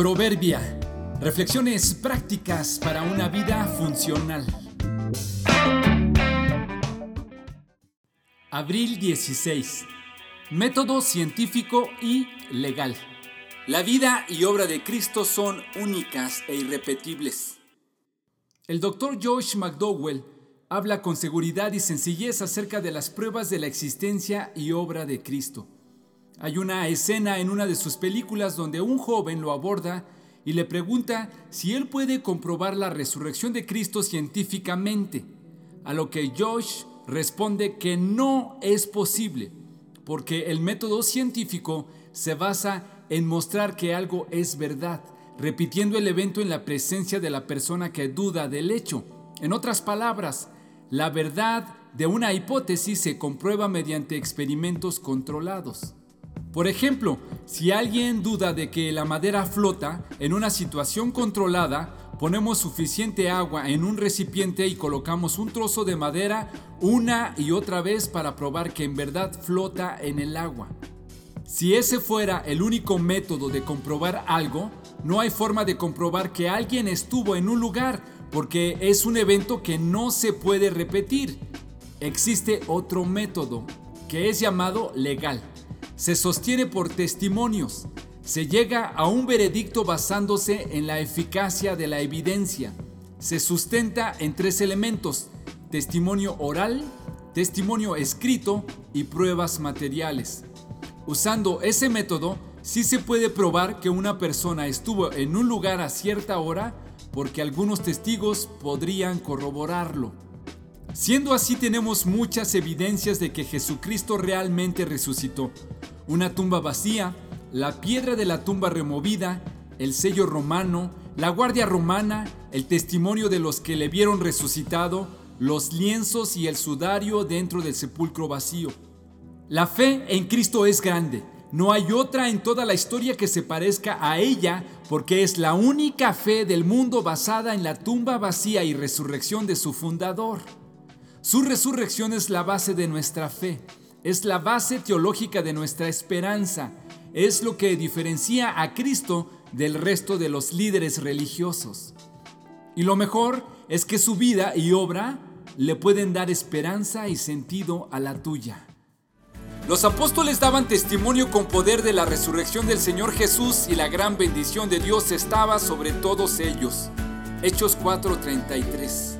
Proverbia. Reflexiones prácticas para una vida funcional. Abril 16. Método científico y legal. La vida y obra de Cristo son únicas e irrepetibles. El doctor Josh McDowell habla con seguridad y sencillez acerca de las pruebas de la existencia y obra de Cristo. Hay una escena en una de sus películas donde un joven lo aborda y le pregunta si él puede comprobar la resurrección de Cristo científicamente, a lo que Josh responde que no es posible, porque el método científico se basa en mostrar que algo es verdad, repitiendo el evento en la presencia de la persona que duda del hecho. En otras palabras, la verdad de una hipótesis se comprueba mediante experimentos controlados. Por ejemplo, si alguien duda de que la madera flota en una situación controlada, ponemos suficiente agua en un recipiente y colocamos un trozo de madera una y otra vez para probar que en verdad flota en el agua. Si ese fuera el único método de comprobar algo, no hay forma de comprobar que alguien estuvo en un lugar porque es un evento que no se puede repetir. Existe otro método que es llamado legal se sostiene por testimonios. Se llega a un veredicto basándose en la eficacia de la evidencia. Se sustenta en tres elementos, testimonio oral, testimonio escrito y pruebas materiales. Usando ese método, sí se puede probar que una persona estuvo en un lugar a cierta hora porque algunos testigos podrían corroborarlo. Siendo así tenemos muchas evidencias de que Jesucristo realmente resucitó. Una tumba vacía, la piedra de la tumba removida, el sello romano, la guardia romana, el testimonio de los que le vieron resucitado, los lienzos y el sudario dentro del sepulcro vacío. La fe en Cristo es grande. No hay otra en toda la historia que se parezca a ella porque es la única fe del mundo basada en la tumba vacía y resurrección de su fundador. Su resurrección es la base de nuestra fe, es la base teológica de nuestra esperanza, es lo que diferencia a Cristo del resto de los líderes religiosos. Y lo mejor es que su vida y obra le pueden dar esperanza y sentido a la tuya. Los apóstoles daban testimonio con poder de la resurrección del Señor Jesús y la gran bendición de Dios estaba sobre todos ellos. Hechos 4:33